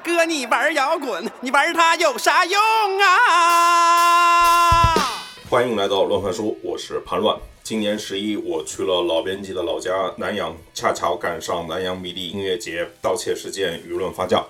哥，你玩摇滚，你玩它有啥用啊？欢迎来到乱翻书，我是潘乱。今年十一，我去了老编辑的老家南阳，恰巧赶上南阳迷笛音乐节，盗窃事件舆论发酵。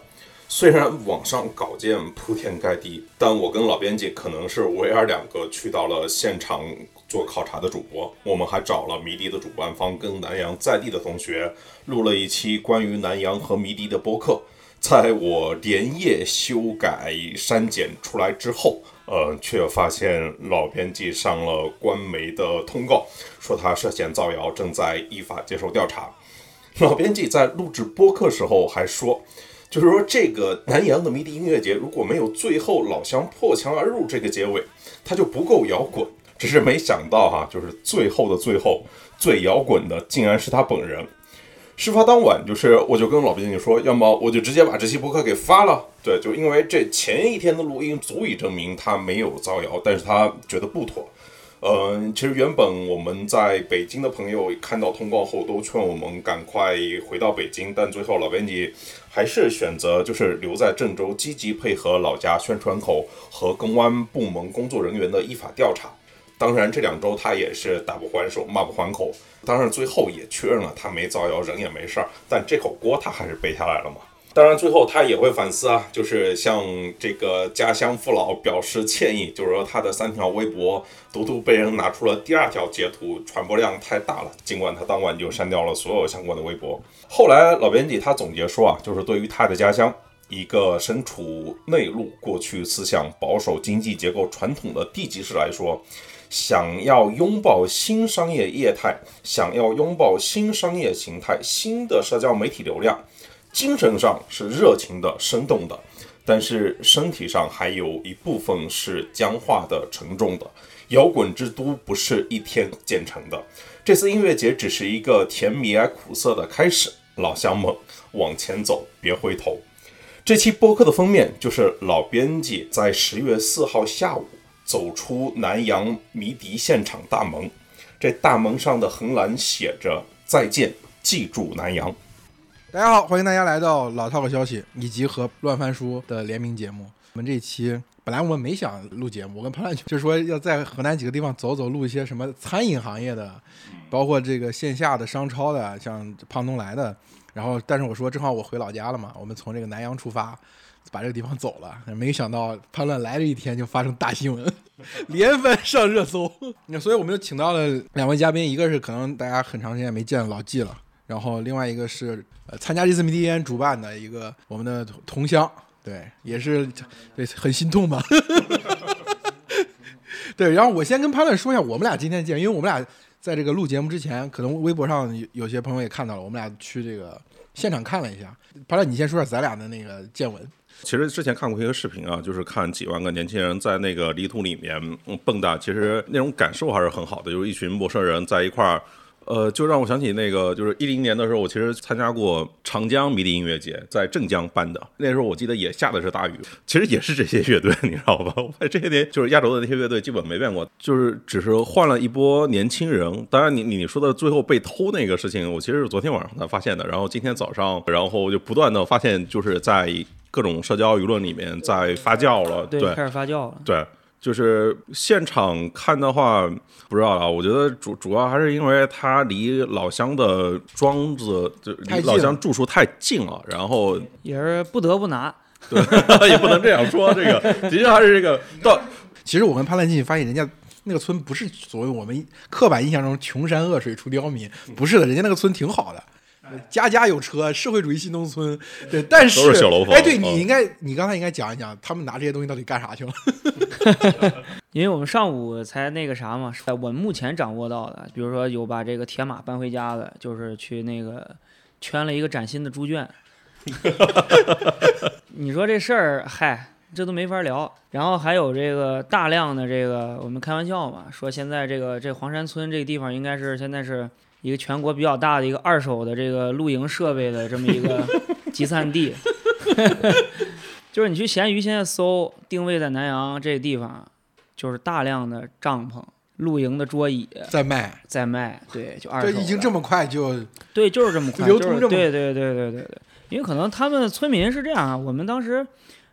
虽然网上稿件铺天盖地，但我跟老编辑可能是唯二两个去到了现场做考察的主播。我们还找了迷笛的主办方跟南阳在地的同学录了一期关于南阳和迷笛的播客。在我连夜修改删减出来之后，呃，却发现老编辑上了官媒的通告，说他涉嫌造谣，正在依法接受调查。老编辑在录制播客时候还说。就是说，这个南阳的迷笛音乐节如果没有最后老乡破墙而入这个结尾，它就不够摇滚。只是没想到哈，就是最后的最后，最摇滚的竟然是他本人。事发当晚，就是我就跟老编辑说，要么我就直接把这期播客给发了。对，就因为这前一天的录音足以证明他没有造谣，但是他觉得不妥。嗯，其实原本我们在北京的朋友看到通告后都劝我们赶快回到北京，但最后老编辑还是选择就是留在郑州，积极配合老家宣传口和公安部门工作人员的依法调查。当然，这两周他也是打不还手，骂不还口。当然，最后也确认了他没造谣，人也没事儿。但这口锅他还是背下来了嘛。当然，最后他也会反思啊，就是向这个家乡父老表示歉意，就是说他的三条微博独独被人拿出了第二条截图，传播量太大了。尽管他当晚就删掉了所有相关的微博。后来老编辑他总结说啊，就是对于他的家乡，一个身处内陆、过去思想保守、经济结构传统的地级市来说，想要拥抱新商业业态，想要拥抱新商业形态、新的社交媒体流量。精神上是热情的、生动的，但是身体上还有一部分是僵化的、沉重的。摇滚之都不是一天建成的，这次音乐节只是一个甜蜜而苦涩的开始。老乡们，往前走，别回头。这期播客的封面就是老编辑在十月四号下午走出南阳迷笛现场大门，这大门上的横栏写着“再见，记住南阳”。大家好，欢迎大家来到老套的消息以及和乱翻书的联名节目。我们这期本来我们没想录节目，我跟潘乱就说要在河南几个地方走走，录一些什么餐饮行业的，包括这个线下的商超的，像胖东来的。然后，但是我说正好我回老家了嘛，我们从这个南阳出发，把这个地方走了。没想到潘乱来了一天就发生大新闻，连番上热搜。那所以我们就请到了两位嘉宾，一个是可能大家很长时间没见老纪了。然后另外一个是呃参加这次迷笛烟主办的一个我们的同乡，对，也是对很心痛吧。对，然后我先跟潘乱说一下，我们俩今天见，因为我们俩在这个录节目之前，可能微博上有有些朋友也看到了，我们俩去这个现场看了一下。潘乱，你先说下咱俩的那个见闻。其实之前看过一个视频啊，就是看几万个年轻人在那个泥土里面蹦跶，其实那种感受还是很好的，就是一群陌生人在一块儿。呃，就让我想起那个，就是一零年的时候，我其实参加过长江迷笛音乐节，在镇江办的。那时候我记得也下的是大雨，其实也是这些乐队，你知道吧？我这些年就是亚洲的那些乐队基本没变过，就是只是换了一波年轻人。当然，你你说的最后被偷那个事情，我其实是昨天晚上才发现的。然后今天早上，然后就不断的发现，就是在各种社交舆论里面在发酵了，对，开始发酵了，对。就是现场看的话，不知道啊。我觉得主主要还是因为它离老乡的庄子就离老乡住处太近了，然后也是不得不拿，对，也不能这样说。这个 的确还是这个到。其实我跟潘兰进去发现，人家那个村不是所谓我们刻板印象中穷山恶水出刁民，不是的，人家那个村挺好的。家家有车，社会主义新农村，对，但是哎，对你应该，你刚才应该讲一讲，他们拿这些东西到底干啥去了？因为我们上午才那个啥嘛，我目前掌握到的，比如说有把这个铁马搬回家的，就是去那个圈了一个崭新的猪圈。你说这事儿，嗨，这都没法聊。然后还有这个大量的这个，我们开玩笑嘛，说现在这个这黄山村这个地方应该是现在是。一个全国比较大的一个二手的这个露营设备的这么一个 集散地，就是你去闲鱼现在搜定位在南阳这个地方，就是大量的帐篷、露营的桌椅在卖，在卖，对，就二手。这已经这么快就对，就是这么快，流通这么对对对对对对。因为可能他们村民是这样啊，我们当时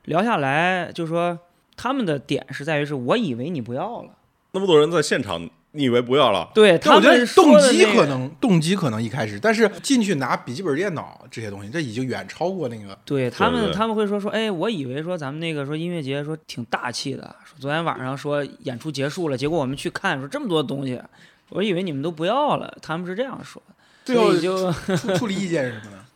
聊下来就说他们的点是在于是我以为你不要了，那么多人在现场，你以为不要了？对他但我觉得动的那个机可能动机可能一开始，但是进去拿笔记本电脑这些东西，这已经远超过那个。对他们，他们会说说，哎，我以为说咱们那个说音乐节说挺大气的，说昨天晚上说演出结束了，结果我们去看说这么多东西，我以为你们都不要了，他们是这样说的，最后就处处理意见是什么呢？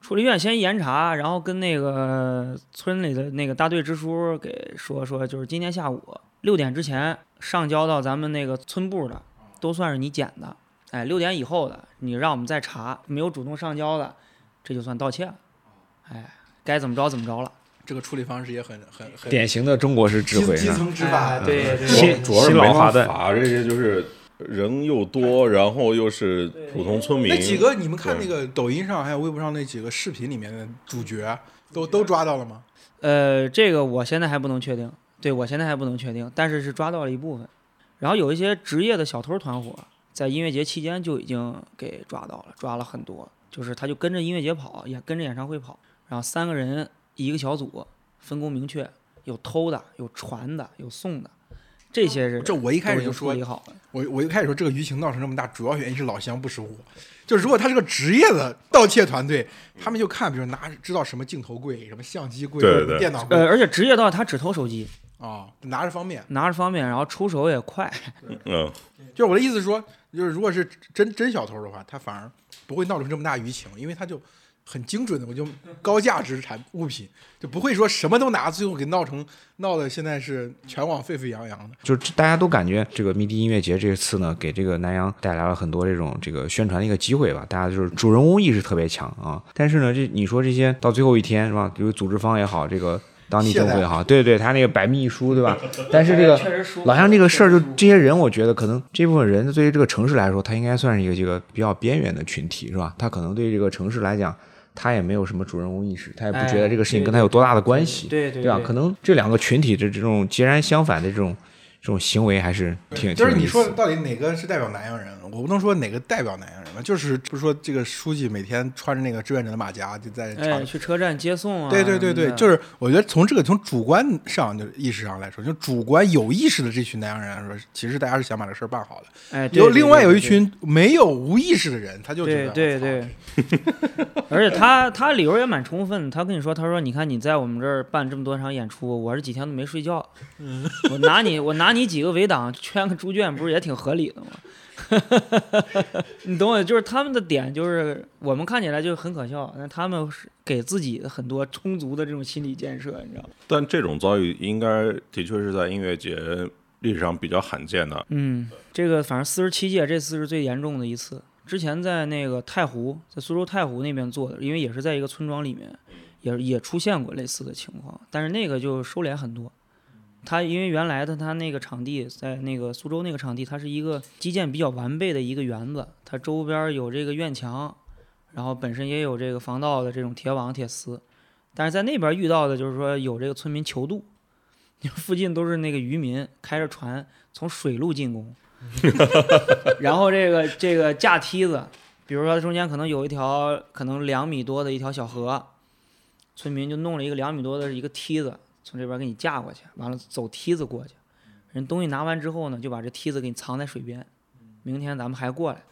处理院先严查，然后跟那个村里的那个大队支书给说说，就是今天下午六点之前上交到咱们那个村部的，都算是你捡的。哎，六点以后的，你让我们再查，没有主动上交的，这就算盗窃了。哎，该怎么着怎么着了。这个处理方式也很很很典型的中国式智慧基基？层执法。哎对对主要新主要是没法这些就是人又多，然后又是普通村民。那几个你们看那个抖音上还有微博上那几个视频里面的主角，都都抓到了吗？呃，这个我现在还不能确定，对我现在还不能确定，但是是抓到了一部分。然后有一些职业的小偷团伙，在音乐节期间就已经给抓到了，抓了很多，就是他就跟着音乐节跑，也跟着演唱会跑，然后三个人一个小组，分工明确，有偷的，有传的，有送的，这些人这我一开始就说好了。我我一开始说这个舆情闹成这么大，主要原因是老乡不识货。就是如果他是个职业的盗窃团队，他们就看，比如拿知道什么镜头贵、什么相机贵、对对电脑贵呃，而且职业盗他只偷手机，啊，拿着方便。拿着方便，然后出手也快。嗯，就是我的意思是说，就是如果是真真小偷的话，他反而不会闹成这么大舆情，因为他就很精准的，我就高价值产物品，就不会说什么都拿，最后给闹成闹的现在是全网沸沸扬扬的。就是大家都感觉这个迷笛音乐节这次呢，给这个南阳带来了很多这种这个宣传的一个机会吧。大家就是主人翁意识特别强啊。但是呢，这你说这些到最后一天是吧？比如组织方也好，这个当地政府也好，对对，他那个百密一疏，对吧？但是这个老乡这个事儿，就这些人，我觉得可能这部分人对于这个城市来说，他应该算是一个这个比较边缘的群体，是吧？他可能对这个城市来讲，他也没有什么主人翁意识，他也不觉得这个事情跟他有多大的关系，对对对吧？可能这两个群体的这种截然相反的这种这种行为，还是挺就是你说到底哪个是代表南阳人？我不能说哪个代表南阳人吧，就是不是说这个书记每天穿着那个志愿者的马甲就在哎，场。去车站接送啊。对对对对，就是我觉得从这个从主观上就意识上来说，就主观有意识的这群南阳人来说，其实大家是想把这事儿办好的。哎，对有另外有一对对群没有无意识的人，他就觉得对对对，而且他他理由也蛮充分，他跟你说，他说你看你在我们这儿办这么多场演出，我这几天都没睡觉，我拿你我拿你几个围挡圈个猪圈，不是也挺合理的吗？你懂我，就是他们的点就是我们看起来就很可笑，但他们是给自己很多充足的这种心理建设，你知道吗？但这种遭遇应该的确是在音乐节历史上比较罕见的。嗯，这个反正四十七届这次是最严重的一次。之前在那个太湖，在苏州太湖那边做的，因为也是在一个村庄里面，也也出现过类似的情况，但是那个就收敛很多。它因为原来的它那个场地在那个苏州那个场地，它是一个基建比较完备的一个园子，它周边有这个院墙，然后本身也有这个防盗的这种铁网铁丝，但是在那边遇到的就是说有这个村民求渡，附近都是那个渔民开着船从水路进攻，然后这个这个架梯子，比如说中间可能有一条可能两米多的一条小河，村民就弄了一个两米多的一个梯子，从这边给你架过去，完了走梯子过去，人东西拿完之后呢，就把这梯子给你藏在水边，明天咱们还过来，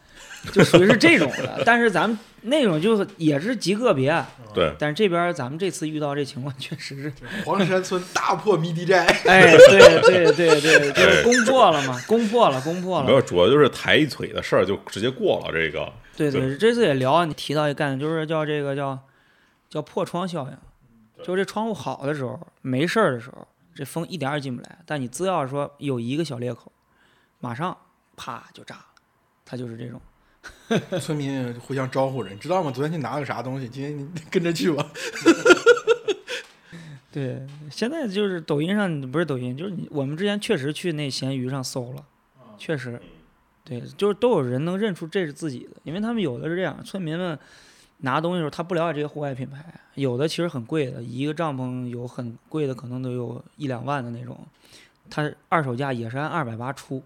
就属于是这种的。但是咱们那种就是也是极个别，对，但是这边咱们这次遇到这情况确实是，黄山村大破迷笛寨，哎，对对对对，就是攻破了嘛，攻破了，攻破了。没有，主要就是抬一腿的事儿就直接过了。这个对对，这次也聊，你提到一个概念，就是叫这个叫叫破窗效应，就是这窗户好的时候，没事儿的时候，这风一点儿也进不来，但你只要说有一个小裂口，马上啪就炸了，它就是这种。村民互相招呼着，你知道吗？昨天去拿了个啥东西，今天你跟着去吧。对，现在就是抖音上不是抖音，就是你我们之前确实去那闲鱼上搜了，确实，对，就是都有人能认出这是自己的，因为他们有的是这样，村民们拿东西的时候他不了解这些户外品牌，有的其实很贵的，一个帐篷有很贵的，可能都有一两万的那种，他二手价也是按二百八出，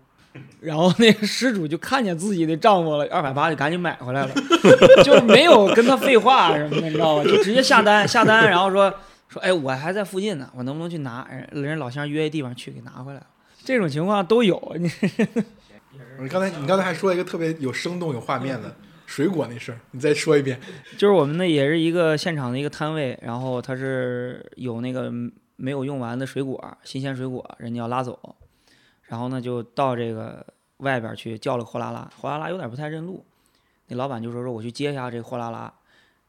然后那个失主就看见自己的帐篷了，二百八就赶紧买回来了，就没有跟他废话什么的，你知道吧？就直接下单下单，然后说说，哎，我还在附近呢，我能不能去拿？人人老乡约一地方去给拿回来了，这种情况都有。你 你刚才你刚才还说一个特别有生动有画面的水果那事儿，你再说一遍。就是我们那也是一个现场的一个摊位，然后他是有那个没有用完的水果，新鲜水果，人家要拉走，然后呢就到这个外边去叫了货拉拉，货拉拉有点不太认路，那老板就说说我去接一下这货拉拉，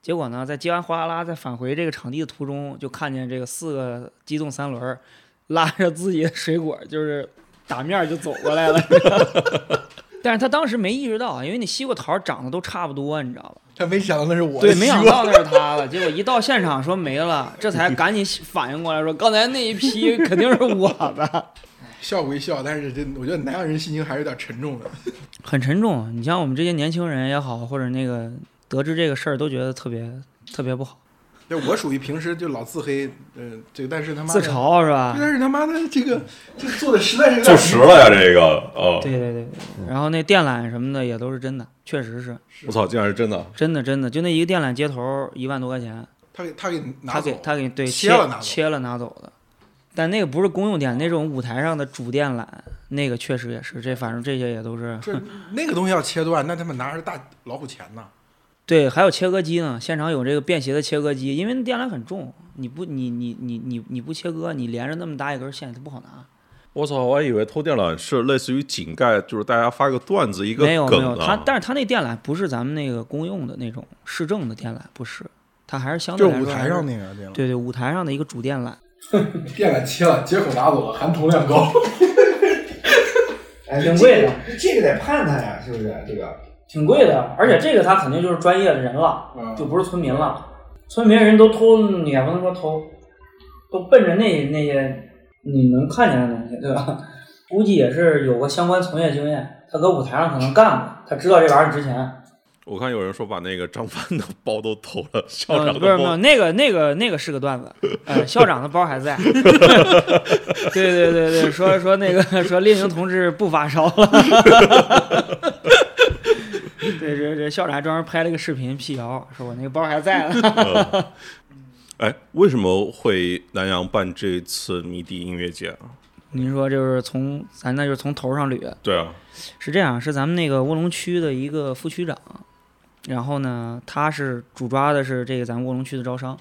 结果呢在接完货拉拉，在返回这个场地的途中，就看见这个四个机动三轮拉着自己的水果，就是打面就走过来了。但是他当时没意识到，因为那西瓜桃长得都差不多，你知道吧？他没想到那是我的对，没想到那是他了。结果一到现场说没了，这才赶紧反应过来，说刚才那一批肯定是我的，笑归笑，但是这我觉得南阳人心情还是有点沉重的。很沉重。你像我们这些年轻人也好，或者那个得知这个事儿都觉得特别特别不好，就我属于平时就老自黑，呃，这个但是他妈自，嘲是吧？但是他妈的这个这做的实在是有坐点实了呀，这个，哦，对对对，然后那电缆什么的也都是真的，确实是我操，竟然是真的，真的真的，就那一个电缆接头一万多块钱，他给他给拿走他给，他给对切了拿走切了拿走的。但那个不是公用电，那种舞台上的主电缆，那个确实也是，这反正这些也都是这那个东西要切断，那他们拿着大老虎钳呢。对，还有切割机呢，现场有这个便携的切割机，因为那电缆很重，你不你你你你你不切割，你连着那么大一根线，它不好拿。我操，我还以为偷电缆是类似于井盖，就是大家发个段子一个没有没有，梗呢它但是它那电缆不是咱们那个公用的那种市政的电缆，不是，它还是相对就舞台来说还是上那个电缆，对对舞台上的一个主电缆。电缆切了，接口拿走了，含铜量高。哎，挺贵的，这个得判他呀，是不是？这个挺贵的，而且这个他肯定就是专业的人了，嗯就不是村民了。村民人都偷，你也不能说偷，都奔着那那些你能看见的东西，对吧？估计也是有过相关从业经验，他搁舞台上可能干过，他知道这玩意儿值钱。我看有人说把那个张帆的包都偷了，校嗯，长的不是没有，包，那个那个那个是个段子，呃，校长的包还在。对对对对，说说那个说列宁同志不发烧了。对，这这校长还专门拍了个视频辟谣，说我那个包还在呢。哎，为什么会南阳办这次迷笛音乐节啊？您说就是从咱那就是从头上捋，对啊，是这样，是咱们那个卧龙区的一个副区长，然后呢，他是主抓的是这个咱们卧龙区的招商。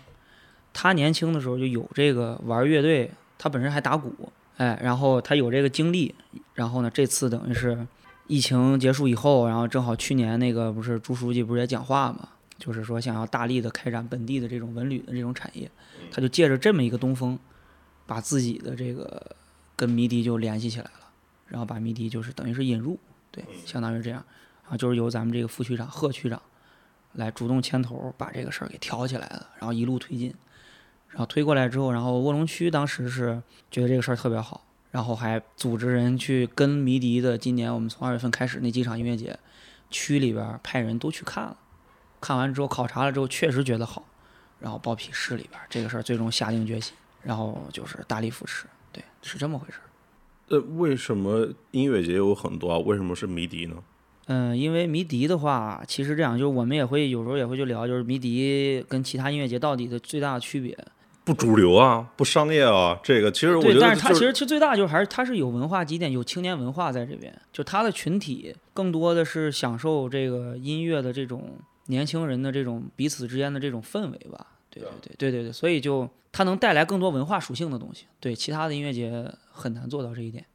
他年轻的时候就有这个玩乐队，他本身还打鼓，哎，然后他有这个经历，然后呢，这次等于是疫情结束以后，然后正好去年那个不是朱书记不是也讲话嘛，就是说想要大力的开展本地的这种文旅的这种产业，他就借着这么一个东风，把自己的这个跟迷笛就联系起来了，然后把迷笛就是等于是引入，对，相当于这样，然后就是由咱们这个副区长贺区长来主动牵头把这个事儿给挑起来了，然后一路推进，然后推过来之后，然后卧龙区当时是觉得这个事儿特别好，然后还组织人去跟迷笛的，今年我们从二月份开始那几场音乐节，区里边儿派人都去看了，看完之后考察了之后确实觉得好，然后报批市里边儿这个事儿最终下定决心，然后就是大力扶持，对，是这么回事儿。呃，为什么音乐节有很多啊？为什么是迷笛呢？嗯，因为迷笛的话，其实这样，就是我们也会有时候也会去聊，就是迷笛跟其他音乐节到底的最大的区别。不主流啊，不商业啊，这个其实我觉对，得、但是它其实其实最大就是还是它是有文化积淀，有青年文化在这边，就它的群体更多的是享受这个音乐的这种年轻人的这种彼此之间的这种氛围吧。对对对对对对，所以就它能带来更多文化属性的东西，对其他的音乐节很难做到这一点。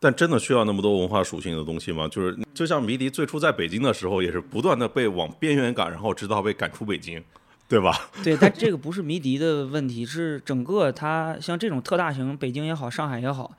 但真的需要那么多文化属性的东西吗？就是就像迷笛最初在北京的时候，也是不断的被往边缘赶，然后直到被赶出北京，对吧？对，但这个不是迷笛的问题，是整个它像这种特大型，北京也好，上海也好，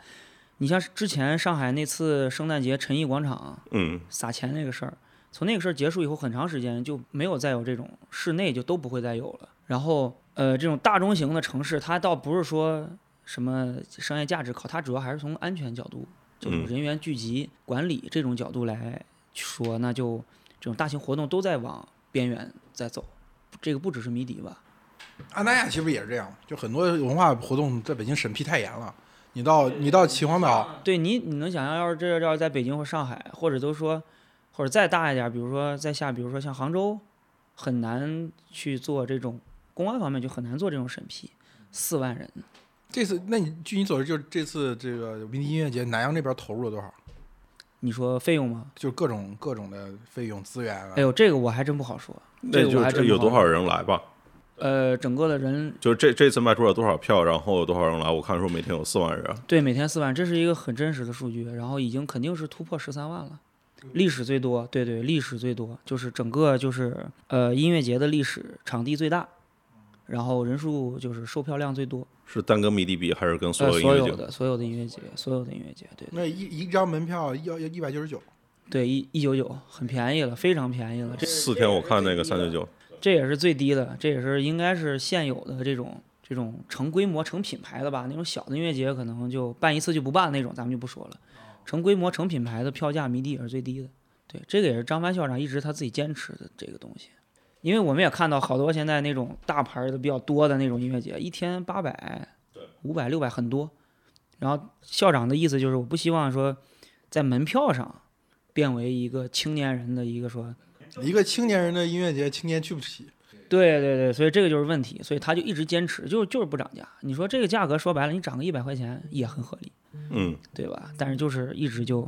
你像之前上海那次圣诞节陈毅广场嗯，撒钱那个事儿，从那个事儿结束以后，很长时间就没有再有这种室内就都不会再有了。然后呃，这种大中型的城市，它倒不是说什么商业价值考，它主要还是从安全角度，这种嗯人员聚集管理这种角度来说，那就这种大型活动都在往边缘在走。这个不只是迷笛吧？阿那亚其实也是这样，就很多文化活动在北京审批太严了。你你到你到秦皇岛，对你，你能想象，要是这要是在北京或上海，或者都说，或者再大一点，比如说在下，比如说像杭州，很难去做这种公安方面就很难做这种审批，四万人，这次那你据你所知，就是这次这个迷笛音乐节，南阳这边投入了多少？你说费用吗？就各种各种的费用资源啊。哎呦，这个我还真不好说，那就这有多少？人来吧？呃，整个的人就是这这次卖出了多少票，然后有多少人来？我看说每天有四万人。对每天四万，这是一个很真实的数据，然后已经肯定是突破十三万了。历史最多，对对，历史最多，就是整个就是呃音乐节的历史场地最大，然后人数就是售票量最多，是单跟迷笛比，还是跟所呃，有音乐节？所有的所有的音乐节，所有的音乐节，对那一一张门票要要一百九十九，对，一一九九很便宜了，非常便宜了，这四天我看那个三九九，这也是最低的，这也是应该是现有的这种这种成规模、成品牌的吧。那种小的音乐节可能就办一次就不办那种，咱们就不说了。成规模、成品牌的票价，迷笛也是最低的。对，这个也是张帆校长一直他自己坚持的这个东西。因为我们也看到好多现在那种大牌儿的比较多的那种音乐节，一天八百、五百、六百很多。然后校长的意思就是，我不希望说在门票上变为一个青年人的一个说一个青年人的音乐节，青年去不起。对对对，所以这个就是问题，所以他就一直坚持，就就是不涨价。你说这个价格说白了，你涨个一百块钱也很合理，嗯，对吧？但是就是一直就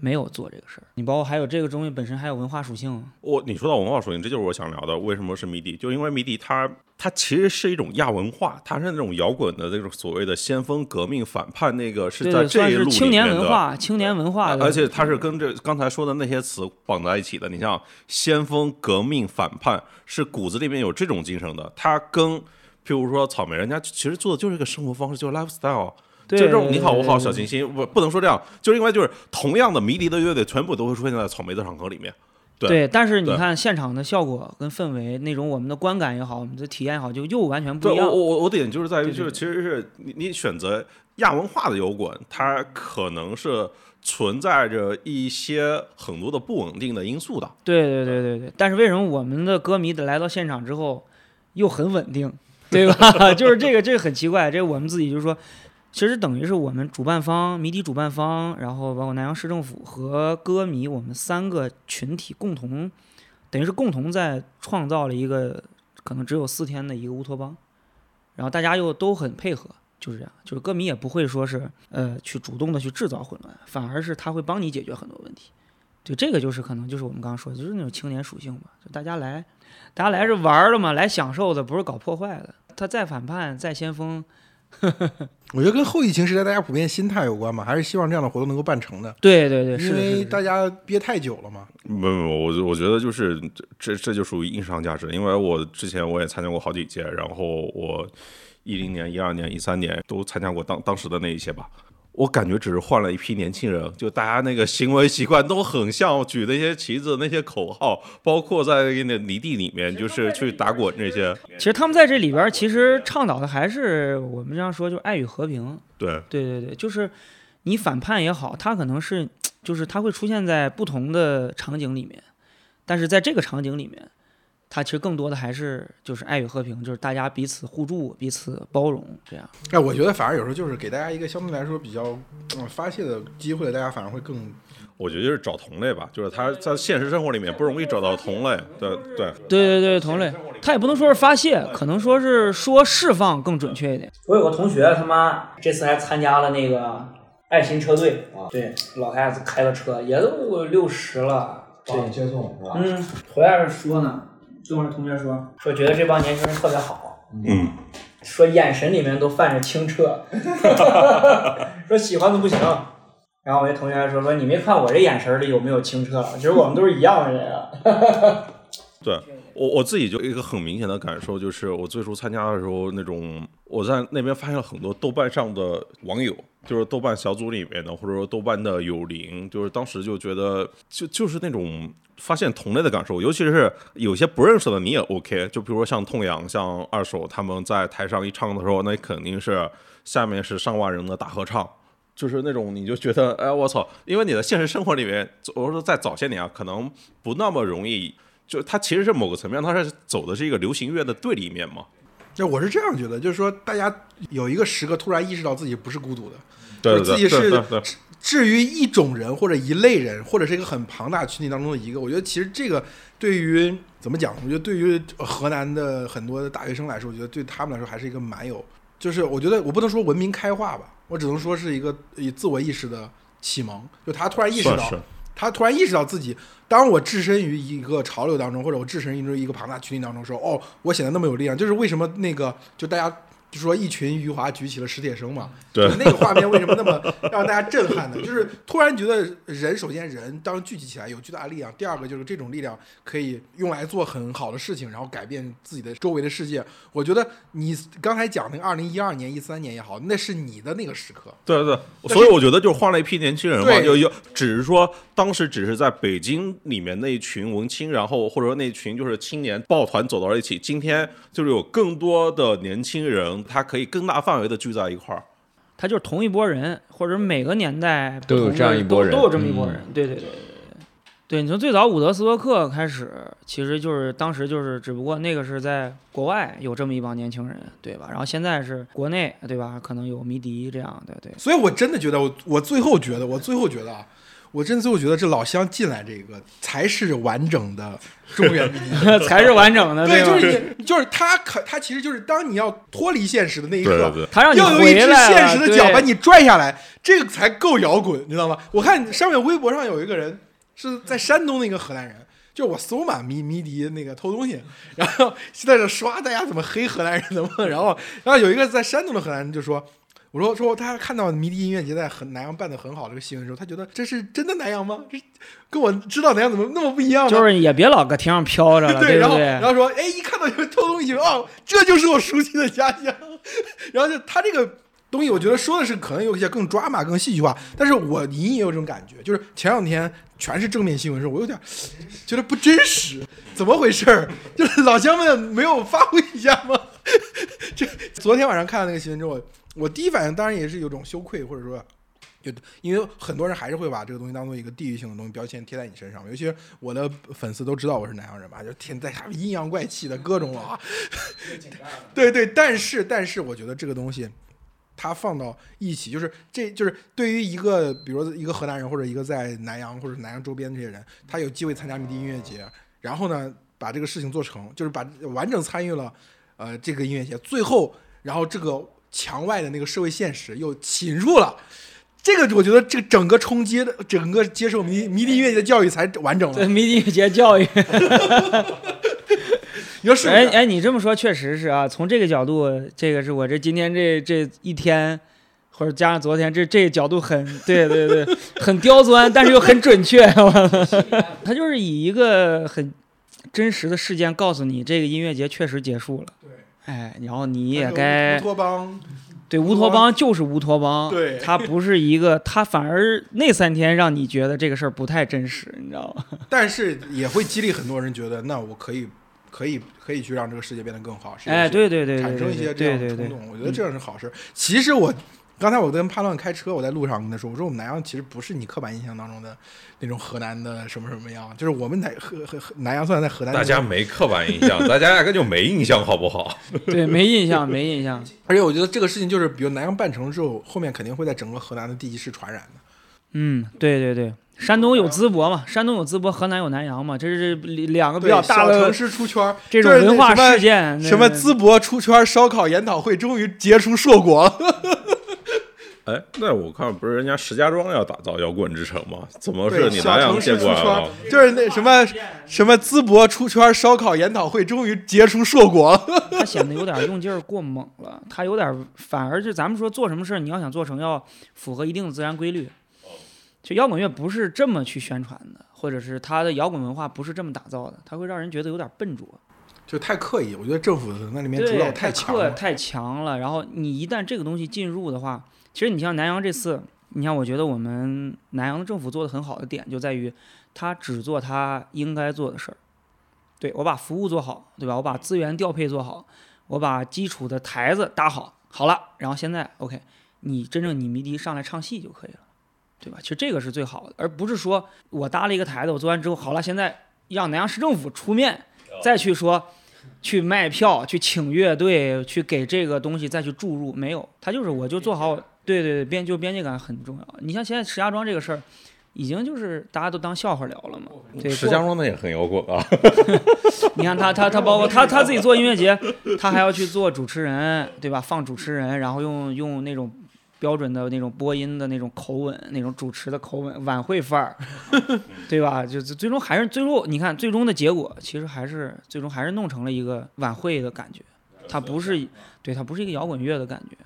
没有做这个事儿。你包括还有这个东西本身还有文化属性，我你说到文化属性，这就是我想聊的。为什么是迷笛？就因为迷笛它它其实是一种亚文化，它是那种摇滚的这种所谓的先锋革命反叛，那个是在这一路青年。文化，青年文化的，而且它是跟这刚才说的那些词绑在一起的。你像先锋、革命、反叛，是骨子里面有这种精神的。它跟譬如说草莓，人家其实做的就是一个生活方式，就是 lifestyle。对就这种你好我好小清新，不不能说这样，就是因为就是同样的迷笛的乐队全部都会出现在草莓的场合里面。对对，但是你看现场的效果跟氛围，那种我们的观感也好，我们的体验也好，就又完全不，一样。我我我点就是在于，就是其实是你你选择亚文化的摇滚，它可能是存在着一些很多的不稳定的因素的。对对对对对，但是为什么我们的歌迷来到现场之后又很稳定，对吧？就是这个这个很奇怪，这个我们自己就是说，其实等于是我们主办方迷笛主办方，然后包括南阳市政府和歌迷，我们三个群体共同，等于是共同在创造了一个可能只有四天的一个乌托邦，然后大家又都很配合。就是这样，就是歌迷也不会说是呃去主动的去制造混乱，反而是他会帮你解决很多问题。对，这个就是可能就是我们刚刚说的，就是那种青年属性吧，就大家来，大家来是玩儿的嘛，来享受的，不是搞破坏的。他再反叛，再先锋，我觉得跟后疫情时代大家普遍心态有关嘛，还是希望这样的活动能够办成的，对对对，因为大家憋太久了嘛。不不不，我我觉得就是这这这就属于硬伤价值，因为我之前我也参加过好几届，然后我一零年、一二年、一三年都参加过当当时的那一些吧。我感觉只是换了一批年轻人，就大家那个行为习惯都很像，举那些旗子、那些口号，包括在那泥地里面就是去打滚那些。其实他们在这里边，其实倡导的还是我们这样说，就是爱与和平。对，对对对，就是你反叛也好，它可能是就是它会出现在不同的场景里面，但是在这个场景里面，它其实更多的还是就是爱与和平，就是大家彼此互助、彼此包容这样。哎，我觉得反而有时候就是给大家一个相对来说比较嗯发泄的机会，大家反而会更我觉得就是找同类吧，就是他在现实生活里面不容易找到同类。对对，对对对，同类，他也不能说是发泄，可能说是说释放更准确一点。我有个同学，他妈这次还参加了那个爱心车队啊，对，老太太开了车，也都六十了，帮你接送是吧？嗯，回来说呢，跟我同学说，说觉得这帮年轻人特别好，嗯，说眼神里面都泛着清澈，说喜欢的不行。然后我那同学还说说你没看我这眼神里有没有清澈？其实我们都是一样的人啊。对我我自己就一个很明显的感受，就是我最初参加的时候，那种我在那边发现了很多豆瓣上的网友，就是豆瓣小组里面的，或者说豆瓣的友邻，就是当时就觉得就就是那种发现同类的感受，尤其是有些不认识的你也 OK，就比如说像痛痒、像二手他们在台上一唱的时候，那肯定是下面是上万人的大合唱。就是那种你就觉得，哎，我操！因为你的现实生活里面，我说在早些年啊，可能不那么容易，就它其实是某个层面，它是走的是一个流行乐的对立面嘛。那我是这样觉得，就是说大家有一个时刻突然意识到自己不是孤独的，对对自己是至于一种人或者一类人，或者是一个很庞大群体当中的一个，我觉得其实这个对于怎么讲？我觉得对于河南的很多的大学生来说，我觉得对他们来说还是一个蛮有，就是我觉得我不能说文明开化吧，我只能说是一个以自我意识的启蒙。就他突然意识到，他突然意识到自己，当我置身于一个潮流当中，或者我置身于一个庞大群体当中说，哦，我显得那么有力量，就是为什么那个就大家就说一群余华举起了史铁生嘛，对那个画面为什么那么 让大家震撼呢？就是突然觉得人，首先人当聚集起来有巨大的力量，第二个就是这种力量可以用来做很好的事情，然后改变自己的周围的世界。我觉得你刚才讲那个二零一二年、一三年也好，那是你的那个时刻。对对，所以我觉得就是换了一批年轻人嘛，对就有只是说当时只是在北京里面那一群文青，然后或者说那群就是青年抱团走到了一起，今天就是有更多的年轻人，他可以更大范围的聚在一块儿。他就是同一拨人，或者每个年代都有不同的这样一波人都都有这么一拨嗯人。对对对对对。对，你从最早伍德斯托克开始，其实就是当时就是，只不过那个是在国外有这么一帮年轻人，对吧？然后现在是国内，对吧？可能有迷笛这样，对对。所以我真的觉得我，我最后觉得，我最后觉得啊，我真的最后觉得这老乡进来这个才是完整的 中原迷笛。才是完整的，对，就是你，就是他可他其实就是当你要脱离现实的那一刻，他让你要有一只现实的脚把你拽下来，这个才够摇滚，你知道吗？我看上面微博上有一个人是在山东的一个河南人，就我搜嘛迷迷笛那个偷东西，然后在这刷大家怎么黑河南人怎么，然后然后有一个在山东的河南人就说。我说说，他看到迷笛音乐节在很南阳办的很好这个新闻的时候，他觉得这是真的南阳吗？这跟我知道南阳怎么那么不一样呢？就是也别老搁天上飘着了，对，然后然？后说，哎，一看到有人偷东西，哦，这就是我熟悉的家乡。然后就他这个东西，我觉得说的是可能有一些更抓马、更戏剧化，但是我隐隐也有这种感觉，就是前两天全是正面新闻的时候，我有点觉得不真实，怎么回事儿？就是老乡们没有发挥一下吗？就昨天晚上看到那个新闻之后，我第一反应当然也是有种羞愧，或者说。就因为很多人还是会把这个东西当做一个地域性的东西标签贴在你身上，尤其是我的粉丝都知道我是南阳人吧，就天在下阴阳怪气的各种了啊。对对，但是但是我觉得这个东西，它放到一起，就是这就是对于一个比如说一个河南人或者一个在南阳或者南阳周边这些人，他有机会参加迷笛音乐节，然后呢把这个事情做成，就是把完整参与了呃这个音乐节，最后然后这个墙外的那个社会现实又侵入了。这个我觉得这个整个冲击的整个接受迷迷笛音乐节教育才完整了对，迷笛音乐节教育。你说是是？哎哎，你这么说确实是啊，从这个角度，这个是我这今天这这一天，或者加上昨天，这这个角度很对对对，很刁钻，但是又很准确。他就是以一个很真实的事件告诉你，这个音乐节确实结束了。对，哎，然后你也该乌托邦对乌托邦就是乌托邦，对它不是一个，他反而那三天让你觉得这个事儿不太真实，你知道吗？但是也会激励很多人觉得，那我可以，可以，可以去让这个世界变得更好。是哎，对对对对，产生一些这对对对样的冲动，我觉得这样是好事。其实我刚才我跟潘乱开车，我在路上跟他说，我说我们南阳其实不是你刻板印象当中的那种河南的什么什么样，就是我们南河河河南阳算在河南，大家没刻板印象，大家压根就没印象，好不好？对，没印象，没印象。而且我觉得这个事情就是，比如南阳办成之后，后面肯定会在整个河南的地级市传染的。嗯，对对对，山东有淄博嘛，山东有淄博，河南有南阳嘛，这是两个比较大的城市出圈儿，这种文化事件。什么淄博出圈烧烤研讨会终于结出硕果了。哎，那我看不是人家石家庄要打造摇滚之城吗？怎么，是你南阳小城接过来市出圈就是那什么什么淄博出圈烧烤研讨会终于结出硕果了。他显得有点用劲儿过猛了，他有点反而就咱们说做什么事儿，你要想做成，要符合一定的自然规律。就摇滚乐不是这么去宣传的，或者是他的摇滚文化不是这么打造的，他会让人觉得有点笨拙。就太刻意，我觉得政府那里面主，导太强了。刻太强了。然后你一旦这个东西进入的话，其实你像南阳这次，你像我觉得我们南阳的政府做的很好的点就在于，他只做他应该做的事儿。对我把服务做好，对吧？我把资源调配做好，我把基础的台子搭好，好了，然后现在 OK，你真正你迷笛上来唱戏就可以了，对吧？其实这个是最好的，而不是说我搭了一个台子，我做完之后好了，现在让南阳市政府出面再去说。去卖票、去请乐队、去给这个东西再去注入，没有，他就是我就做好，对对对，边就边界感很重要。你像现在石家庄这个事儿，已经就是大家都当笑话聊了嘛。对，石家庄的也很摇滚啊。你看他他他包括他他自己做音乐节，他还要去做主持人，对吧？放主持人，然后用用那种标准的那种播音的那种口吻，那种主持的口吻，晚会范儿，对吧？就是最终还是最后你看最终的结果，其实还是最终还是弄成了一个晚会的感觉，它不是对。它不是一个摇滚乐的感觉，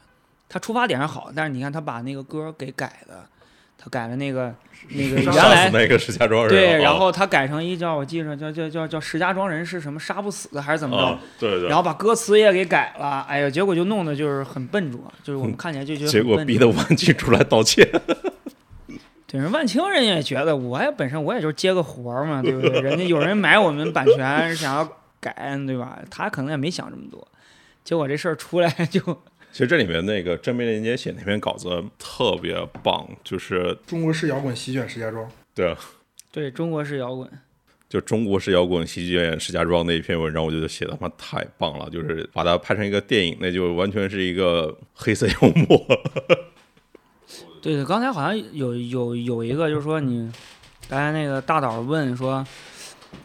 它出发点是好，但是你看他把那个歌给改的，他改了那个那个原来那个石家庄人对，啊然后他改成一叫我记着叫叫叫叫石家庄人是什么杀不死的还是怎么着？啊，对对然后把歌词也给改了，哎呀，结果就弄得就是很笨拙，就是我们看起来就觉得结果逼得万青出来道歉。对，人万青人也觉得，我也本身我也就是接个活儿嘛，对不对？人家有人买我们版权，想要改，对吧？他可能也没想这么多，结果这事儿出来就，其实这里面那个真梅连接写那篇稿子特别棒，就是中国式摇滚席卷石家庄，对，对中国式摇滚，就中国式摇滚席卷石家庄那一篇文章，我觉得写的他妈太棒了，就是把它拍成一个电影，那就完全是一个黑色幽默。对对，刚才好像有有有一个就是说你，刚才那个大导问说，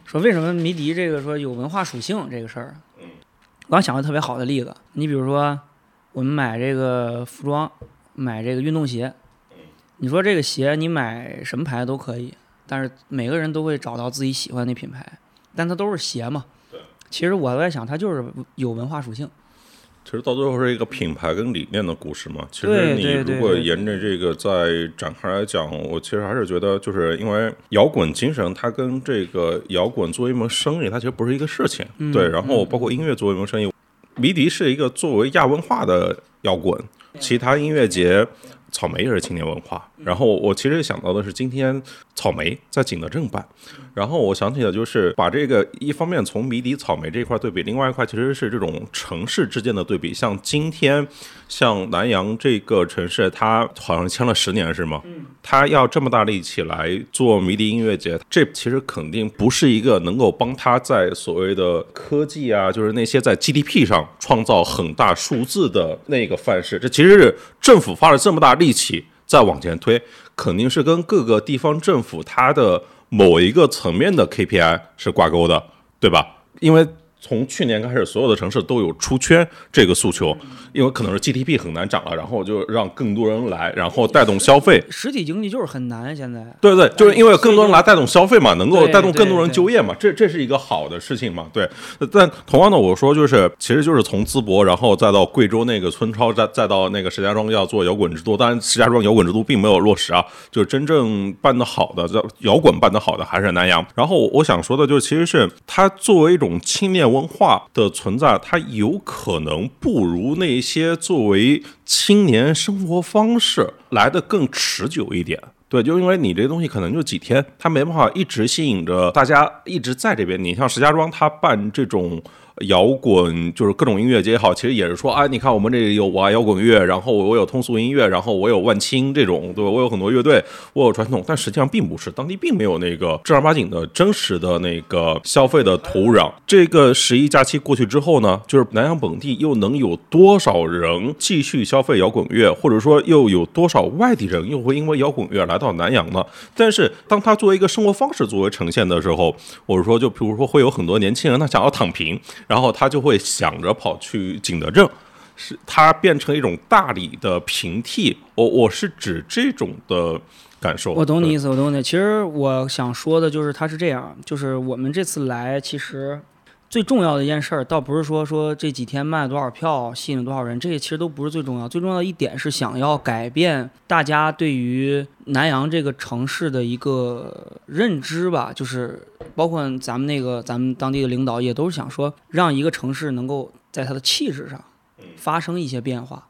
说为什么迷笛这个说有文化属性这个事儿，我刚想个特别好的例子，你比如说我们买这个服装，买这个运动鞋，你说这个鞋你买什么牌子都可以，但是每个人都会找到自己喜欢的品牌，但它都是鞋嘛。其实我在想，它就是有文化属性。其实到最后是一个品牌跟理念的故事嘛。其实你如果沿着这个再展开来讲，我其实还是觉得，就是因为摇滚精神，它跟这个摇滚作为一门生意，它其实不是一个事情。嗯对，然后包括音乐作为一门生意，迷笛是一个作为亚文化的摇滚，其他音乐节。草莓也是青年文化，然后我其实想到的是，今天草莓在景德镇办，然后我想起的就是把这个一方面从迷笛、草莓这一块对比，另外一块其实是这种城市之间的对比。像今天，像南阳这个城市，它好像签了十年是吗？他要这么大力气来做迷笛音乐节，这其实肯定不是一个能够帮他在所谓的科技啊，就是那些在 GDP 上创造很大数字的那个范式。这其实是政府花了这么大力气再往前推，肯定是跟各个地方政府它的某一个层面的 KPI 是挂钩的，对吧？因为从去年开始，所有的城市都有出圈这个诉求，因为可能是 GDP 很难涨了，然后就让更多人来，然后带动消费。实体经济就是很难，现在。对对，就是因为更多人来带动消费嘛，能够带动更多人就业嘛，这这是一个好的事情嘛。对，但同样的，我说就是，其实就是从淄博，然后再到贵州那个村超，再再到那个石家庄要做摇滚之都，当然石家庄摇滚之都并没有落实啊，就是真正办得好的，在摇滚办得好的还是南阳。然后我想说的就是，其实是它作为一种青年文化的存在，它有可能不如那些作为青年生活方式来的更持久一点。对，就因为你这东西可能就几天，它没办法一直吸引着大家一直在这边。你像石家庄，它办这种摇滚，就是各种音乐节也好，其实也是说，哎，你看我们这里有我爱摇滚乐，然后我有通俗音乐，然后我有万青这种，对吧？我有很多乐队，我有传统，但实际上并不是，当地并没有那个正儿八经的真实的那个消费的土壤。这个十一假期过去之后呢，就是南阳本地又能有多少人继续消费摇滚乐，或者说又有多少外地人又会因为摇滚乐来到南阳呢？但是当它作为一个生活方式作为呈现的时候，我是说，就比如说会有很多年轻人他想要躺平，然后他就会想着跑去景德镇。是它变成一种大理的平替，我我是指这种的感受。我懂你意思，我懂你。其实我想说的就是，它是这样，就是我们这次来，其实最重要的一件事儿，倒不是说说这几天卖了多少票，吸引了多少人，这些其实都不是最重要。最重要的一点是想要改变大家对于南阳这个城市的一个认知吧，就是包括咱们那个咱们当地的领导也都是想说，让一个城市能够在它的气质上发生一些变化。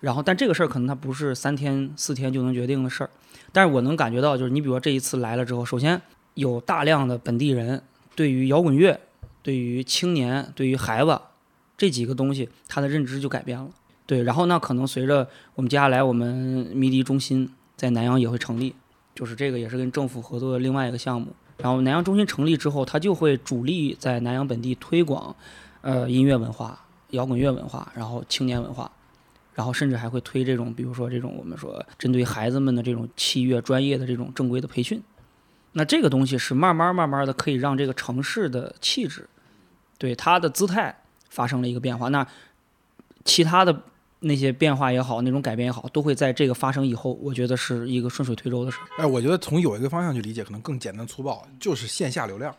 然后，但这个事儿可能它不是三天四天就能决定的事儿。但是我能感觉到，就是你比如说这一次来了之后，首先有大量的本地人对于摇滚乐、对于青年、对于孩子这几个东西，他的认知就改变了。对，然后那可能随着我们接下来我们迷笛中心在南阳也会成立，就是这个也是跟政府合作的另外一个项目。然后南阳中心成立之后，它就会主力在南阳本地推广，呃音乐文化、摇滚乐文化，然后青年文化，然后甚至还会推这种，比如说这种我们说针对孩子们的这种器乐专业的这种正规的培训。那这个东西是慢慢慢慢的可以让这个城市的气质，对它的姿态发生了一个变化。那其他的那些变化也好，那种改变也好，都会在这个发生以后，我觉得是一个顺水推舟的事儿。哎，我觉得从有一个方向去理解，可能更简单粗暴，就是线下流量。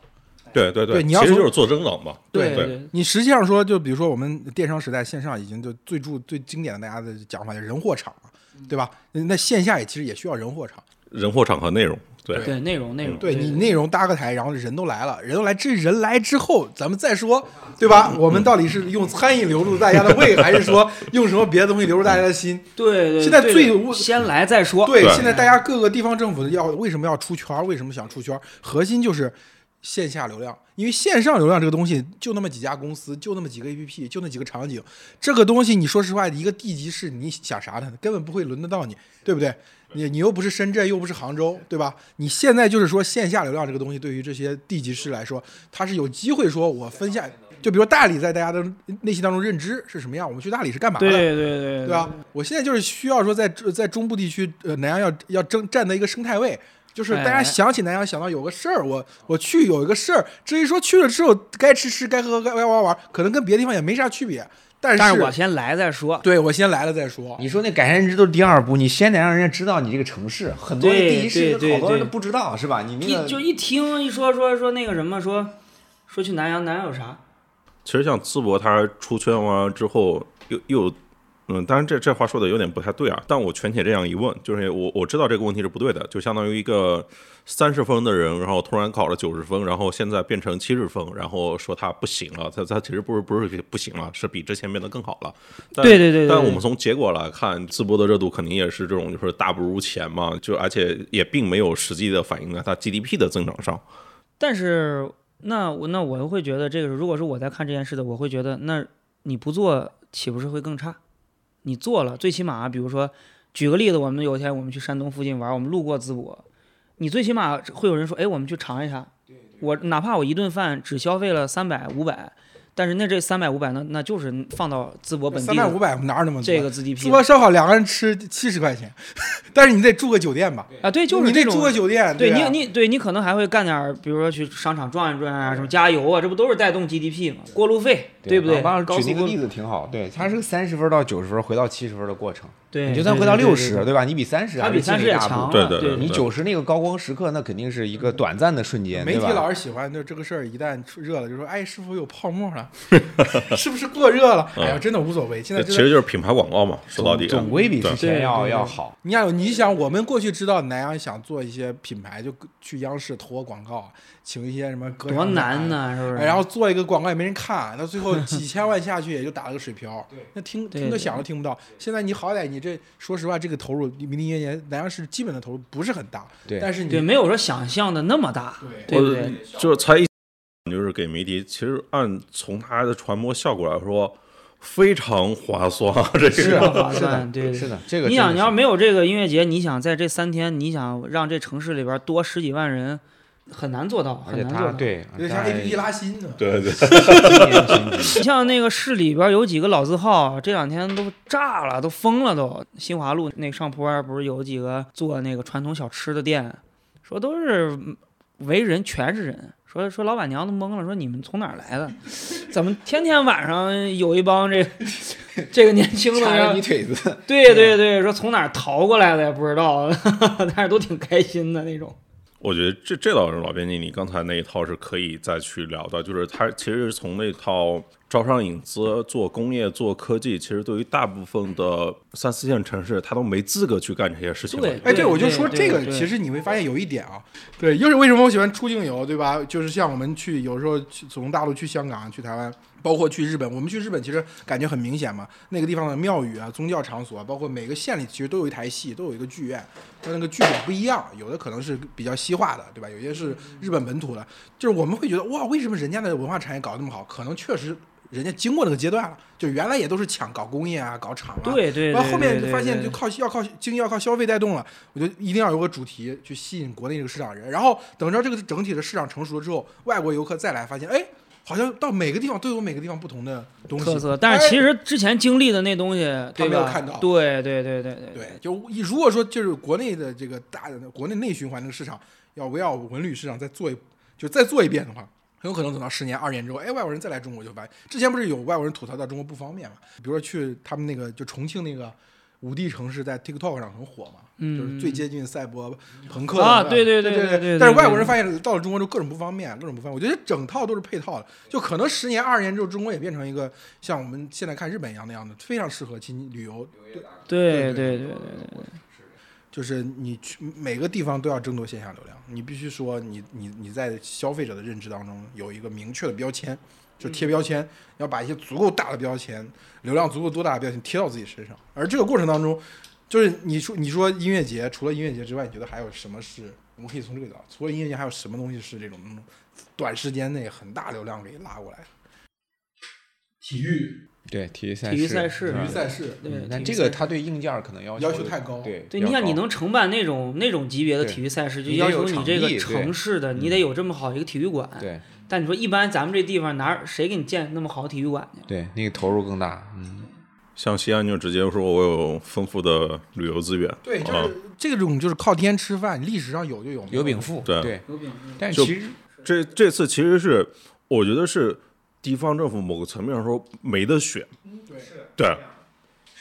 对对对你要说其实就是做增长嘛。对对你实际上说，就比如说我们电商时代，线上已经就最注最经典的大家的讲法，就是人货场嘛，对吧？那线下也其实也需要人货场。人货场和内容，对对内容内容，对你内容搭个台，然后人都来了，人都来，这人来之后，咱们再说，对吧？我们到底是用餐饮留住大家的胃，还是说用什么别的东西留住大家的心？对对，现在最先来再说。对，现在大家各个地方政府要为什么要出圈？为什么想出圈？核心就是线下流量，因为线上流量这个东西就那么几家公司，就那么几个 APP，就那几个场景，这个东西你说实话，一个地级市你想啥呢？根本不会轮得到你，对不对？你你又不是深圳，又不是杭州，对吧？你现在就是说线下流量这个东西，对于这些地级市来说，它是有机会说我分下，就比如大理在大家的内心当中认知是什么样，我们去大理是干嘛的？对对对对吧？我现在就是需要说在在中部地区，呃，南阳要要争占的一个生态位，就是大家哎想起南阳想到有个事儿，我我去有一个事儿，至于说去了之后该吃吃，该喝喝，该玩玩玩，可能跟别的地方也没啥区别，但是但是我先来再说。对我先来了再说。你说那改善认知都是第二步，你先得让人家知道你这个城市，很多对地级市对对好多人都不知道，是吧？你那个就一听一说说说那个什么说说去南阳，南阳有啥？其实像淄博，它出圈完之后，又又，嗯，当然这这话说的有点不太对啊。但我全且这样一问，就是我我知道这个问题是不对的，就相当于一个三十分的人，然后突然考了九十分，然后现在变成七十分，然后说他不行了，他他其实不是不是不行了，是比之前变得更好了。但对对对对对但我们从结果来看，淄博的热度肯定也是这种，就是大不如前嘛，就而且也并没有实际的反映在它 GDP 的增长上。但是那我那我会觉得这个，如果是我在看这件事的，我会觉得那你不做岂不是会更差？你做了，最起码比如说举个例子，我们有一天我们去山东附近玩，我们路过淄博，你最起码会有人说，哎，我们去尝一下。我哪怕我一顿饭只消费了三百五百，但是那这三百五百那那就是放到淄博本地的三百五百哪有那么多？这个 GDP 淄博烧烤两个人吃七十块钱，但是你得住个酒店吧？啊，对，就是这种你得住个酒店，啊对你，你对你可能还会干点，比如说去商场转一转啊，什么加油啊，这不都是带动 GDP 吗？过路费，对不对？举那个例子挺好，对，它是个三十分到九十分回到七十分的过程。对，你就算回到对六十，对对吧？你比三十它比三十也强了，对对对对你九十那个高光时刻，那肯定是一个短暂的瞬间，媒体？老是喜欢就这个事儿，一旦出热了，就说哎，是否有泡沫了？是不是过热了？哎呀，真的无所谓。现在其实就是品牌广告嘛，说到底总归比之对前要对对要好。你想，你想，我们过去知道南阳想做一些品牌，就去央视投个广告，请一些什么歌唱多难呢，是不是？哎然后做一个广告也没人看，到最后 几千万下去也就打了个水漂，那听听个响都听不到。现在你好歹你这说实话，这个投入明年一年南阳市基本的投入不是很大，对但是你对，没有说想象的那么大，对不对？就是才一就是给媒体，其实按从它的传播效果来说，非常划算。这个是啊划是的算，对是的，这个你想，你要没有这个音乐节，你想在这三天，你想让这城市里边多十几万人，很难做到，很难做到。它对，有点像它 A P P 拉新的。对对，你像那个市里边有几个老字号，这两天都炸了，都疯了都。新华路那上坡不是有几个做那个传统小吃的店，说都是围人全是人，说说老板娘都懵了，说你们从哪儿来的？怎么天天晚上有一帮这这个年轻的人掐你？腿子，对对对，说从哪儿逃过来的也不知道，但是都挺开心的那种。我觉得这这倒是老编辑，你刚才那一套是可以再去聊的，就是他其实是从那套招商引资、做工业、做科技，其实对于大部分的三四线城市，他都没资格去干这些事情。对哎，对，我就说这个，其实你会发现有一点啊，对，又是为什么我喜欢出境游，对吧？就是像我们去有时候去从大陆去香港、去台湾，包括去日本，我们去日本其实感觉很明显嘛，那个地方的庙宇啊、宗教场所，包括每个县里其实都有一台戏，都有一个剧院，但那个剧种不一样，有的可能是比较西化的，对吧？有些是日本本土的，就是我们会觉得哇，为什么人家的文化产业搞得那么好？可能确实。人家经过那个阶段了，就原来也都是抢搞工业啊、搞厂啊，对对对然后后面发现就靠要靠经济要靠消费带动了，我觉得一定要有个主题去吸引国内这个市场人，然后等到这个整体的市场成熟了之后，外国游客再来发现，哎，好像到每个地方都有每个地方不同的东西。特色，但是哎其实之前经历的那东西，对吧？没有看到。对对对对对。对，就如果说就是国内的这个大的国内内循环这个市场，要围绕文旅市场再做一就再做一遍的话，很有可能等到十年、二十年之后，哎，外国人再来中国就发现，之前不是有外国人吐槽到中国不方便嘛？比如说去他们那个就重庆那个五 D 城市，在 TikTok 上很火嘛，嗯就是最接近赛博朋克的啊对对对对对对对但是外国人发现到了中国之后各种不方便，各种不方便。我觉得整套都是配套的，就可能十年、二十年之后，中国也变成一个像我们现在看日本一样那样的，非常适合亲旅游。对对。对对对对，就是你去每个地方都要争夺线下流量，你必须说你你你在消费者的认知当中有一个明确的标签，就贴标签，要把一些足够大的标签、流量足够多大的标签贴到自己身上。而这个过程当中，就是你说你说音乐节，除了音乐节之外，你觉得还有什么是我们可以从这个角度，除了音乐节，还有什么东西是这种嗯短时间内很大流量给拉过来的？体育、对体育赛体育事赛事体育赛事，对嗯但这个他对硬件儿可能要要求求太高对对，你想你能承办那种那种级别的体育赛事，就要求你这个城市的，你得有这么好一个体育馆。对但你说一般咱们这地方哪儿谁给你建那么好体育馆去？对那个投入更大，嗯，像西安就直接说我有丰富的旅游资源，对，就啊是这种就是靠天吃饭，历史上有就有，有禀赋，对对，有禀赋但其实这这次其实是我觉得是地方政府某个层面上说没得选，对。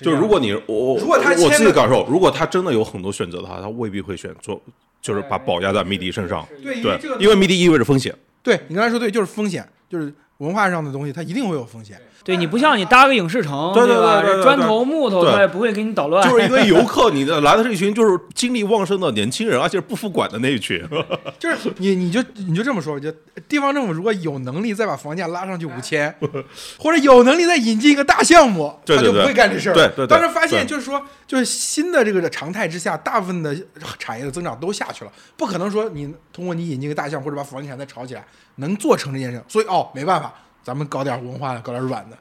对，就如果你我如果他我自己感受，如果他真的有很多选择的话，他未必会选做，就是把宝压在迷笛身上，对，因为迷笛意味着风险，对你刚才说对，就是风险，就是文化上的东西，它一定会有风险。对你不像你搭个影视城，对对吧？对砖头木头它也不会给你捣乱。就是因为游客，你的来的是一群就是精力旺盛的年轻人，而且是不服管的那一群，就是你你就你就这么说，我觉得地方政府如果有能力再把房价拉上去五千，或者有能力再引进一个大项目，他就不会干这事儿。对对对当时发现就是说，就是新的这个常态之下，大部分的产业的增长都下去了，不可能说你通过你引进一个大项或者把房地产再炒起来能做成这件事。所以哦，没办法，咱们搞点文化的，搞点软的。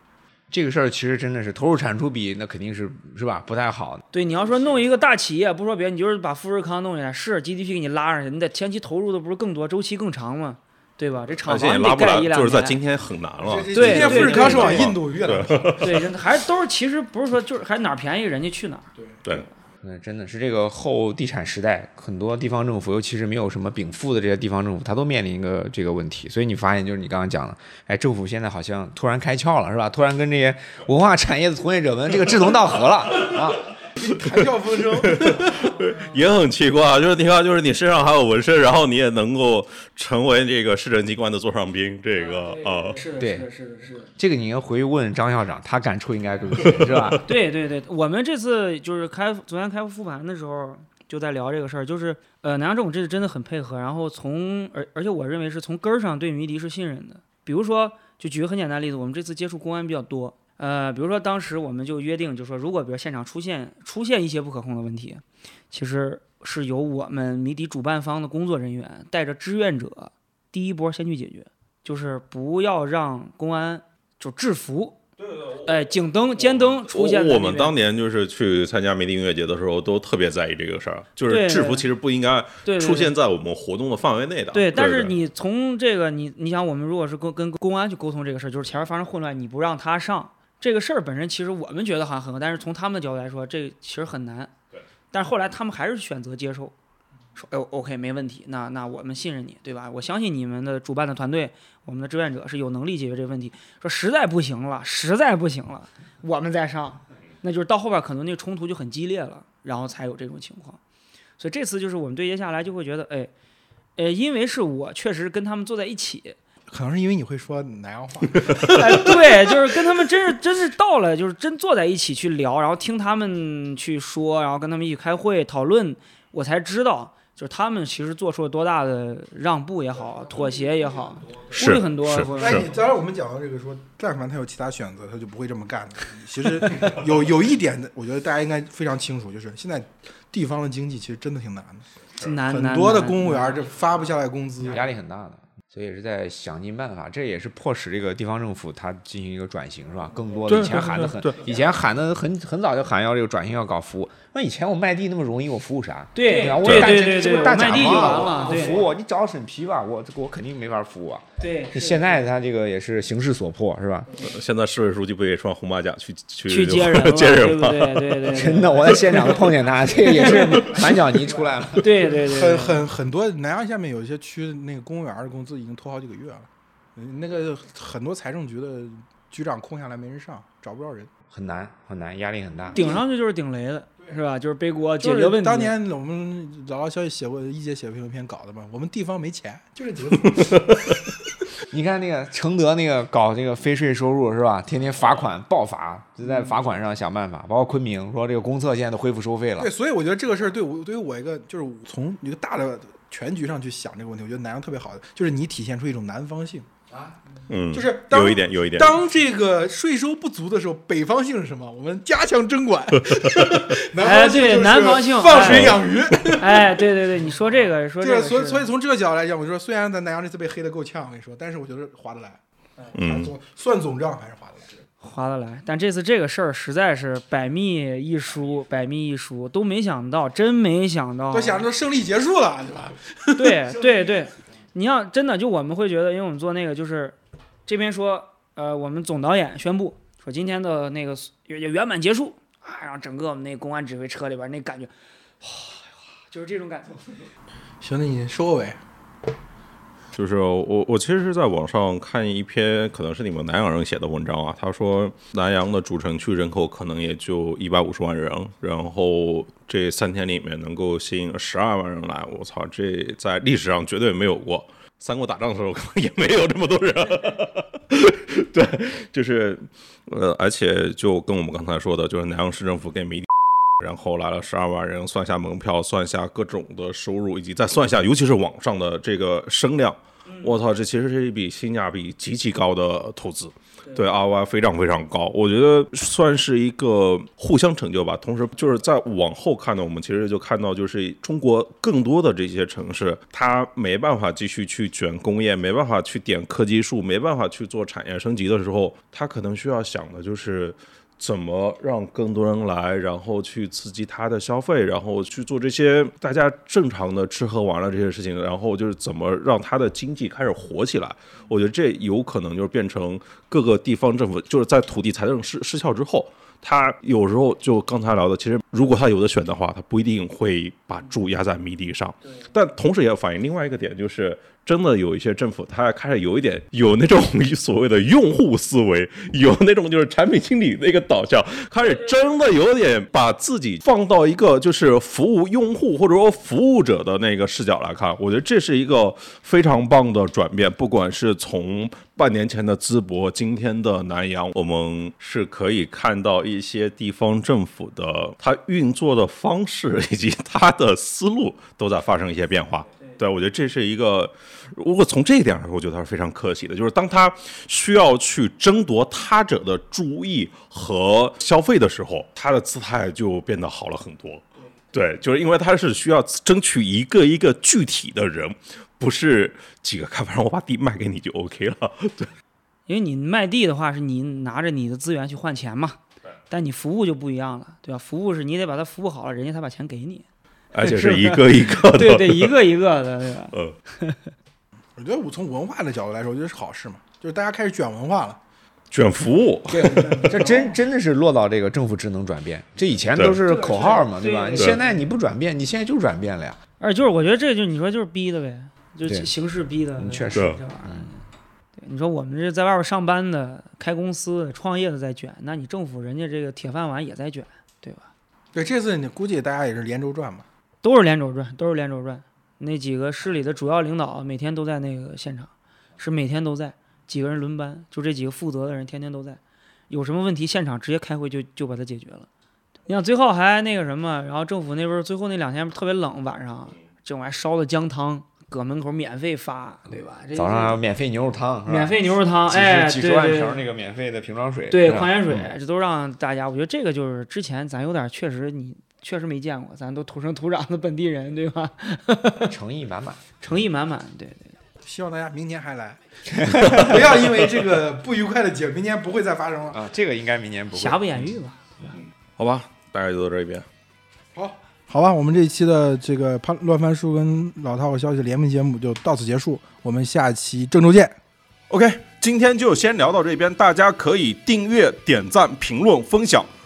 这个事儿其实真的是投入产出比，那肯定是是吧？不太好。对，你要说弄一个大企业，不说别的，你就是把富士康弄起来，是 GDP 给你拉上去，你得前期投入的不是更多，周期更长吗？对吧？这厂房你得拉不来盖一，两就是在今天很难了。这对今天对富士康是往印度越南跑。对，还都是其实不是说就是还哪儿便宜人家去哪儿。对，那，真的是这个后地产时代，很多地方政府，尤其是没有什么禀赋的这些地方政府，它都面临一个这个问题。所以你发现，就是你刚刚讲的，哎，政府现在好像突然开窍了，是吧？突然跟这些文化产业的从业者们这个志同道合了啊！谈笑风生，也很奇怪啊，就是你看，就是你身上还有纹身，然后你也能够成为这个市政机关的座上宾，这个啊，是的，对是的，是的，是的。这个你要回去问张校长，他感触应该更深，是吧？对对对，我们这次就是开昨天开复盘的时候就在聊这个事儿，就是呃南阳政府这次真的很配合，然后从而而且我认为是从根儿上对迷笛是信任的。比如说，就举个很简单的例子，我们这次接触公安比较多，呃，比如说当时我们就约定，就说如果比如现场出现出现一些不可控的问题，其实是由我们谜底主办方的工作人员带着志愿者第一波先去解决，就是不要让公安就制服。哎，警灯、尖灯出现在我们当年就是去参加迷笛音乐节的时候，都特别在意这个事儿，就是制服其实不应该对对出现在我们活动的范围内的。对，但对是你从这个你你想，我们如果是跟跟公安去沟通这个事儿，就是前面发生混乱，你不让他上这个事儿本身，其实我们觉得好像很好，但是从他们的角度来说，这其实很难。对。但是后来他们还是选择接受，说哎 OK 没问题，那那我们信任你，对吧？我相信你们的主办的团队，我们的志愿者是有能力解决这个问题。说实在不行了，实在不行了，我们再上，那就是到后边可能那个冲突就很激烈了，然后才有这种情况。所以这次就是我们对接下来就会觉得，哎。呃，因为是我确实跟他们坐在一起，可能是因为你会说南阳话。哎，对，就是跟他们真是真是到了，就是真坐在一起去聊，然后听他们去说，然后跟他们一起开会讨论，我才知道，就是他们其实做出了多大的让步也好，妥协也好，顾是虑很多。是会哎，你当然我们讲到这个说，但凡他有其他选择，他就不会这么干的。其实有有一点的，我觉得大家应该非常清楚，就是现在地方的经济其实真的挺难的，难难很多的公务员这发不下来工资。压力很大的。所以也是在想尽办法，这也是迫使这个地方政府它进行一个转型，是吧？更多的以前喊的很，以前喊的很很早就喊要这个转型要搞服务。那以前我卖地那么容易，我服务啥？对吧？我对大对对对，这不大卖地就甲方完了，服务你找审批吧，我我肯定没法服务啊。对，现在他这个也是形势所迫，是吧？现在市委书记不也穿红马甲去去去接人，接人吗？对对？对对 对，真的，我在现场碰见他，这个也是满脚泥出来了。对对对，很很很多南阳下面有一些区那个公务员的工资已经拖好几个月了，嗯那个很多财政局的局长空下来没人上，找不着人。很难很难，压力很大。顶上去就是顶雷的，是吧？就是背锅解决问题。当年我们老老消息写过一姐写过一篇稿子嘛，我们地方没钱，就这几个字。你看那个承德那个搞这个非税收入是吧？天天罚款暴罚，就在罚款上想办法。包括昆明说这个公厕现在都恢复收费了对，。所以我觉得这个事儿对我对于我一个就是从一个大的全局上去想这个问题，我觉得南阳特别好的就是你体现出一种南方性啊，嗯，就是当有一点，有一点。当这个税收不足的时候，北方性是什么？我们加强征管。南哎对方性就是南方性放水哎养鱼。哎，对对对，你说这个，说这，个所以所以从这个角度来讲，我说虽然咱南阳这次被黑的够呛，我跟你说，但是我觉得划得来。嗯总算总账还是划得来。划得来。但这次这个事儿实在是百密一疏，百密一疏，都没想到，真没想到。都想着胜利结束了，对吧？对 对对，你要真的就我们会觉得，因为我们做那个就是这边说，呃，我们总导演宣布说今天的那个也圆满结束啊，然后整个我们那个公安指挥车里边那感觉，哇，就是这种感觉。兄弟，你收个尾。就是我，我其实是在网上看一篇，可能是你们南阳人写的文章啊。他说南阳的主城区人口可能也就一百五十万人，然后这三天里面能够吸引十二万人来，我操，这在历史上绝对没有过。三国打仗的时候可能也没有这么多人。对，就是呃，而且就跟我们刚才说的，就是南阳市政府给迷笛。然后来了十二万人，算下门票，算下各种的收入，以及再算下，尤其是网上的这个声量，我操，这其实是一笔性价比极其高的投资，对 ROI 非常非常高，我觉得算是一个互相成就吧。同时，就是在往后看呢，我们其实就看到，就是中国更多的这些城市，它没办法继续去卷工业，没办法去点科技树，没办法去做产业升级的时候，它可能需要想的就是。怎么让更多人来，然后去刺激他的消费，然后去做这些大家正常的吃喝玩乐这些事情，然后就是怎么让他的经济开始活起来。我觉得这有可能就是变成各个地方政府就是在土地财政失失效之后，他有时候就刚才聊的，其实如果他有的选的话，他不一定会把注压在迷笛上。但同时也反映另外一个点，就是真的有一些政府，他开始有一点有那种所谓的用户思维，有那种就是产品经理那个导向，开始真的有点把自己放到一个就是服务用户或者说服务者的那个视角来看，我觉得这是一个非常棒的转变。不管是从半年前的淄博，今天的南阳，我们是可以看到一些地方政府的它运作的方式以及它的思路都在发生一些变化。对，我觉得这是一个，如果从这一点上说，我觉得他是非常可喜的。就是当他需要去争夺他者的注意和消费的时候，他的姿态就变得好了很多。对，就是因为他是需要争取一个一个具体的人，不是几个开发商我把地卖给你就 OK 了。对，因为你卖地的话，是你拿着你的资源去换钱嘛，但你服务就不一样了，对吧？服务是你得把它服务好了，人家才把钱给你。而且是一个一个的。对对，一个一个的，对吧？嗯，我觉得我从文化的角度来说，我觉得是好事嘛，就是大家开始卷文化了。卷服务，对 这真真的是落到这个政府职能转变，这以前都是口号嘛，对吧？你现在你不转变，你现在就转变了呀。而且就是我觉得这就你说就是逼的呗，就是形式逼的嗯，确实这玩意儿。对，你说我们这在外边上班的、开公司的、创业的在卷，那你政府人家这个铁饭碗也在卷，对吧？对，这次你估计大家也是连轴转嘛。都是连轴转，都是连轴转。那几个市里的主要领导每天都在那个现场，是每天都在，几个人轮班，就这几个负责的人天天都在。有什么问题，现场直接开会就就把它解决了。你想最后还那个什么，然后政府那边最后那两天特别冷，晚上这还烧的姜汤，搁门口免费发，对吧？这早上还有免费牛肉汤，免费牛肉汤，几哎，几十万瓶那个免费的瓶装水，对矿泉水，嗯这都让大家，我觉得这个就是之前咱有点确实你确实没见过，咱都土生土长的本地人，对吧？诚意满满。诚意满满，对对。希望大家明年还来，不要因为这个不愉快的节，明年不会再发生了。啊，这个应该明年不会。瑕不掩瑜吧。好吧，大概就到这边。好，好吧，我们这一期的这个潘乱翻书跟老套消息联名节目就到此结束，我们下期郑州见。OK，今天就先聊到这边，大家可以订阅、点赞、评论、分享。